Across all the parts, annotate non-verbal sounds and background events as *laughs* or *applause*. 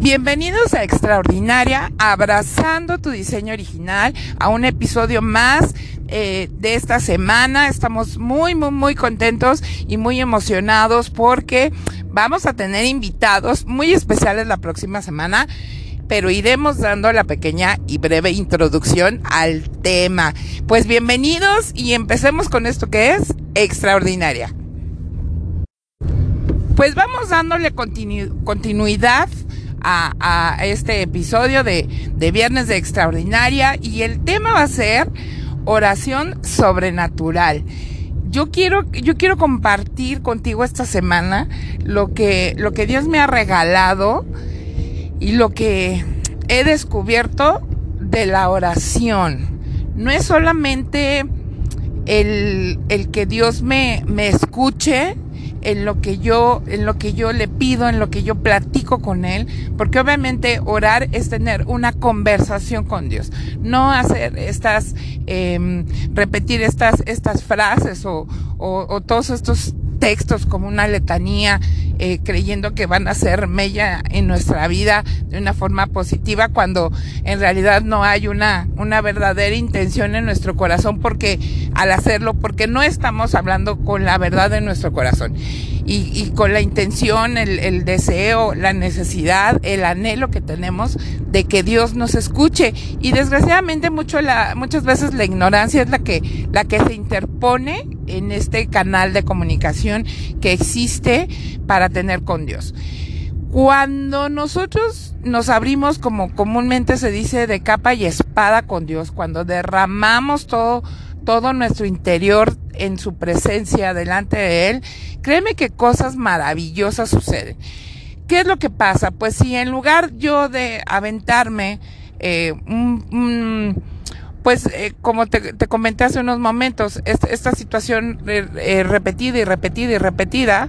Bienvenidos a Extraordinaria, abrazando tu diseño original, a un episodio más eh, de esta semana. Estamos muy, muy, muy contentos y muy emocionados porque vamos a tener invitados muy especiales la próxima semana pero iremos dando la pequeña y breve introducción al tema. Pues bienvenidos y empecemos con esto que es extraordinaria. Pues vamos dándole continuidad a, este episodio de, de Viernes de Extraordinaria y el tema va a ser oración sobrenatural. Yo quiero, yo quiero compartir contigo esta semana lo que, lo que Dios me ha regalado y lo que he descubierto de la oración. No es solamente el, el que Dios me, me escuche, en lo que yo, en lo que yo le pido, en lo que yo platico con él, porque obviamente orar es tener una conversación con Dios, no hacer estas, eh, repetir estas, estas frases o, o, o todos estos textos como una letanía, eh, creyendo que van a ser mella en nuestra vida de una forma positiva, cuando en realidad no hay una, una verdadera intención en nuestro corazón, porque al hacerlo, porque no estamos hablando con la verdad de nuestro corazón. Y, y con la intención, el, el deseo, la necesidad, el anhelo que tenemos de que Dios nos escuche. Y desgraciadamente mucho la, muchas veces la ignorancia es la que, la que se interpone en este canal de comunicación que existe para tener con Dios. Cuando nosotros nos abrimos, como comúnmente se dice, de capa y espada con Dios, cuando derramamos todo, todo nuestro interior en su presencia delante de Él, créeme que cosas maravillosas suceden. ¿Qué es lo que pasa? Pues si en lugar yo de aventarme eh, pues eh, como te, comenté hace unos momentos, esta, situación eh, repetida y repetida y repetida,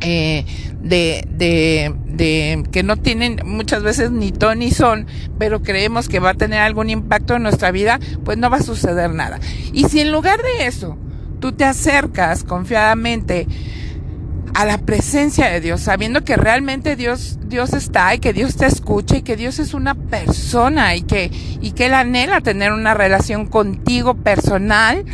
eh, de, de, de que no tienen muchas veces ni ton ni son, pero creemos que va a tener algún impacto en nuestra vida, pues no va a suceder nada. Y si en lugar de eso, tú te acercas confiadamente a la presencia de Dios, sabiendo que realmente Dios, Dios está y que Dios te escucha y que Dios es una persona y que, y que Él anhela tener una relación contigo personal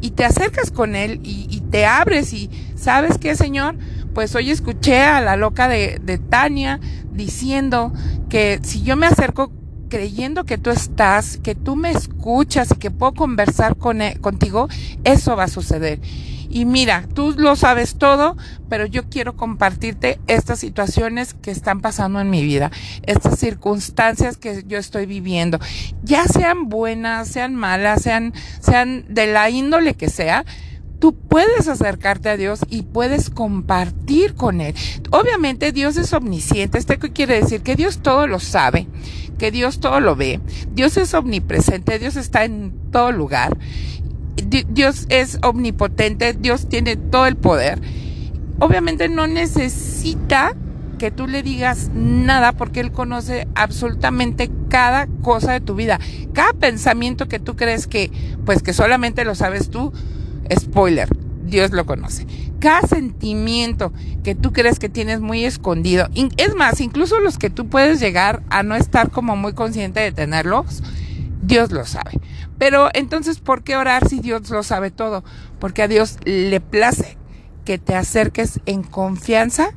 y te acercas con Él y, y te abres y sabes que Señor, pues hoy escuché a la loca de, Tania diciendo que si yo me acerco creyendo que tú estás, que tú me escuchas y que puedo conversar con, él, contigo, eso va a suceder. Y mira, tú lo sabes todo, pero yo quiero compartirte estas situaciones que están pasando en mi vida, estas circunstancias que yo estoy viviendo, ya sean buenas, sean malas, sean, sean de la índole que sea, tú puedes acercarte a Dios y puedes compartir con Él. Obviamente Dios es omnisciente. ¿Esto qué quiere decir? Que Dios todo lo sabe, que Dios todo lo ve. Dios es omnipresente, Dios está en todo lugar. Dios es omnipotente, Dios tiene todo el poder. Obviamente no necesita que tú le digas nada porque Él conoce absolutamente cada cosa de tu vida. Cada pensamiento que tú crees que, pues que solamente lo sabes tú, spoiler, Dios lo conoce. Cada sentimiento que tú crees que tienes muy escondido, es más, incluso los que tú puedes llegar a no estar como muy consciente de tenerlos, Dios lo sabe. Pero entonces, ¿por qué orar si Dios lo sabe todo? Porque a Dios le place que te acerques en confianza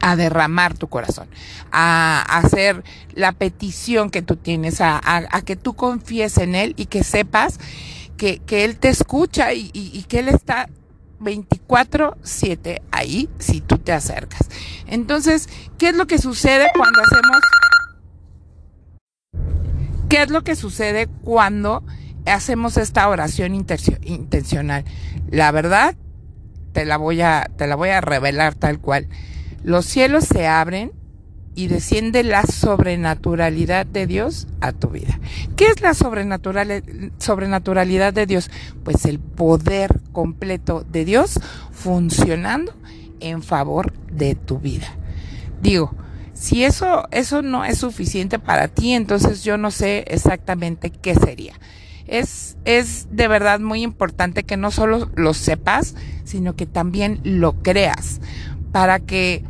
a derramar tu corazón, a, hacer la petición que tú tienes, a, a, que tú confíes en Él y que sepas que, que Él te escucha y, y, que Él está 24/7 ahí si tú te acercas. Entonces, ¿qué es lo que sucede cuando hacemos ¿Qué es lo que sucede cuando hacemos esta oración intencional? La verdad, te la voy a, te la voy a revelar tal cual. Los cielos se abren y desciende la sobrenaturalidad de Dios a tu vida. ¿Qué es la sobrenaturalidad de Dios? Pues el poder completo de Dios funcionando en favor de tu vida. Digo, si eso, eso no es suficiente para ti, entonces yo no sé exactamente qué sería. Es, es de verdad muy importante que no solo lo sepas, sino que también lo creas para que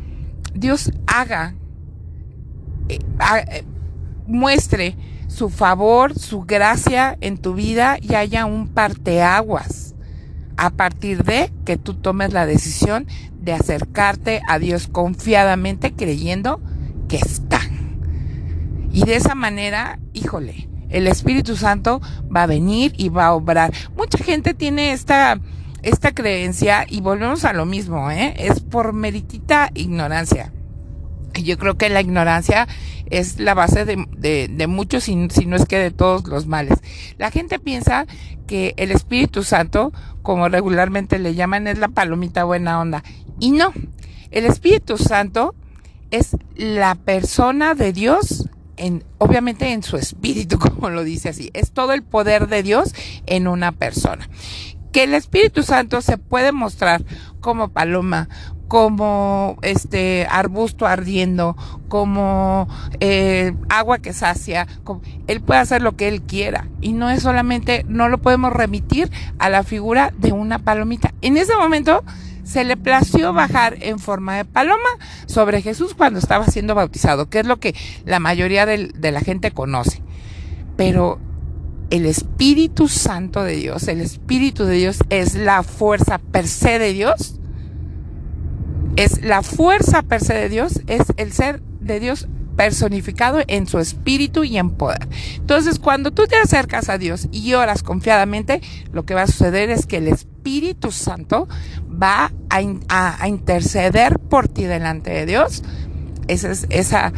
Dios haga muestre su favor, su gracia en tu vida y haya un parteaguas a partir de que tú tomes la decisión de acercarte a Dios confiadamente creyendo que está. Y de esa manera, híjole, el Espíritu Santo va a venir y va a obrar. Mucha gente tiene esta esta creencia y volvemos a lo mismo, ¿eh? Es por meritita ignorancia. Yo creo que la ignorancia es la base de, muchos, si, si, no es que de todos los males. La gente piensa que el Espíritu Santo, como regularmente le llaman, es la palomita buena onda. Y no, el Espíritu Santo es la persona de Dios, en, obviamente en su espíritu, *laughs* como lo dice así. Es todo el poder de Dios en una persona. Que el Espíritu Santo se puede mostrar como paloma, como este arbusto ardiendo, como eh, agua que sacia. él puede hacer lo que él quiera y no es solamente, no lo podemos remitir a la figura de una palomita. En ese momento se le plació bajar en forma de paloma sobre Jesús cuando estaba siendo bautizado, que es lo que la mayoría de la gente conoce. Pero el Espíritu Santo de Dios, el Espíritu de Dios es la fuerza per se de Dios es la fuerza per se de Dios, es el ser de Dios personificado en su espíritu y en poder. Entonces, cuando tú te acercas a Dios y oras confiadamente, lo que va a suceder es que el Espíritu Santo va a, interceder por ti delante de Dios. Esa es, esa,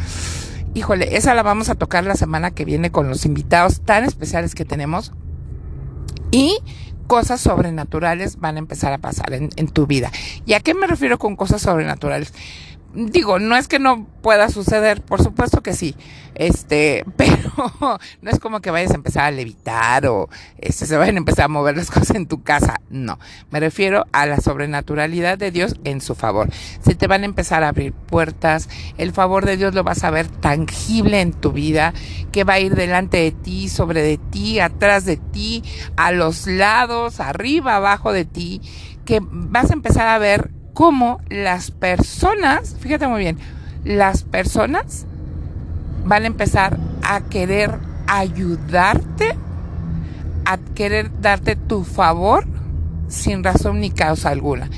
híjole, esa la vamos a tocar la semana que viene con los invitados tan especiales que tenemos. Y cosas sobrenaturales van a empezar a pasar en, tu vida. ¿Y a qué me refiero con cosas sobrenaturales? Digo, no es que no pueda suceder, por supuesto que sí, este, *laughs* pero no es como que vayas a empezar a levitar o este, se vayan a empezar a mover las *laughs* cosas en tu casa, no, me refiero a la sobrenaturalidad de Dios en su favor. Se te van a empezar a abrir puertas, el favor de Dios lo vas a ver tangible en tu vida, que va a ir delante de ti, sobre de ti, atrás de ti, a los lados, arriba, abajo de ti, que vas a empezar a ver cómo las personas, fíjate muy bien, las personas van a empezar a querer ayudarte, a querer darte tu favor sin razón ni causa alguna.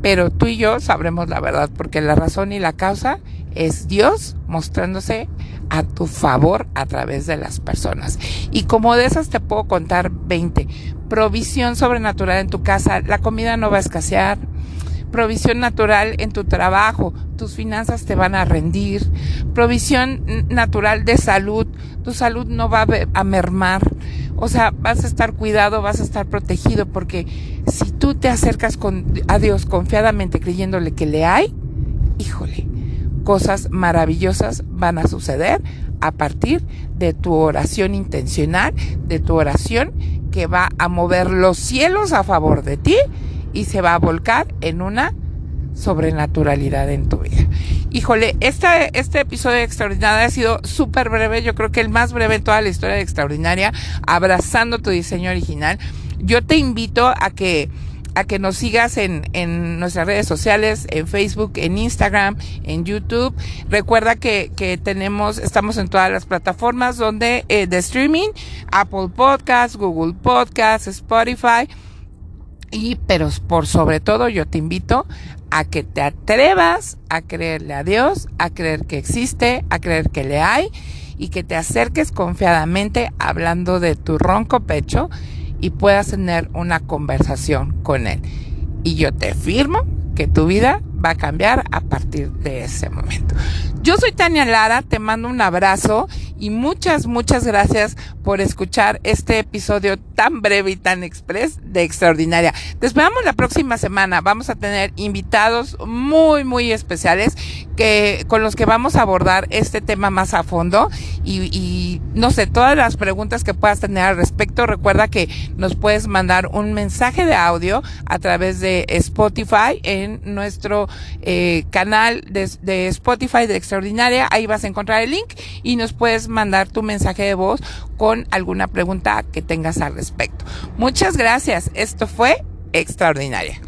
Pero tú y yo sabremos la verdad, porque la razón y la causa es Dios mostrándose a tu favor a través de las personas. Y como de esas te puedo contar 20. Provisión sobrenatural en tu casa, la comida no va a escasear, provisión natural en tu trabajo, tus finanzas te van a rendir, provisión natural de salud, tu salud no va a mermar, o sea, vas a estar cuidado, vas a estar protegido, porque si tú te acercas con, a Dios confiadamente creyéndole que le hay, híjole, cosas maravillosas van a suceder a partir de tu oración intencional, de tu oración que va a mover los cielos a favor de ti y se va a volcar en una sobrenaturalidad en tu vida. Híjole, este, este episodio de ha sido súper breve, yo creo que el más breve en toda la historia de Extraordinaria, abrazando tu diseño original. Yo te invito a que a que nos sigas en, en nuestras redes sociales, en Facebook, en Instagram, en YouTube. Recuerda que, que tenemos, estamos en todas las plataformas donde eh, de streaming, Apple Podcasts, Google Podcasts, Spotify y, pero por sobre todo, yo te invito a que te atrevas a creerle a Dios, a creer que existe, a creer que le hay y que te acerques confiadamente hablando de tu ronco pecho y puedas tener una conversación con Él. Y yo te firmo que tu vida va a cambiar a partir de ese momento. Yo soy Tania Lara, te mando un abrazo y muchas, muchas gracias por escuchar este episodio tan breve y tan express de Extraordinaria. Te esperamos la próxima semana. Vamos a tener invitados muy, muy especiales que, con los que vamos a abordar este tema más a fondo y, y no sé, todas las preguntas que puedas tener al respecto. Recuerda que nos puedes mandar un mensaje de audio a través de Spotify en nuestro eh, canal de, de Spotify de Extraordinaria. Ahí vas a encontrar el link y nos puedes mandar tu mensaje de voz con alguna pregunta que tengas al respecto. Muchas gracias. Esto fue Extraordinaria.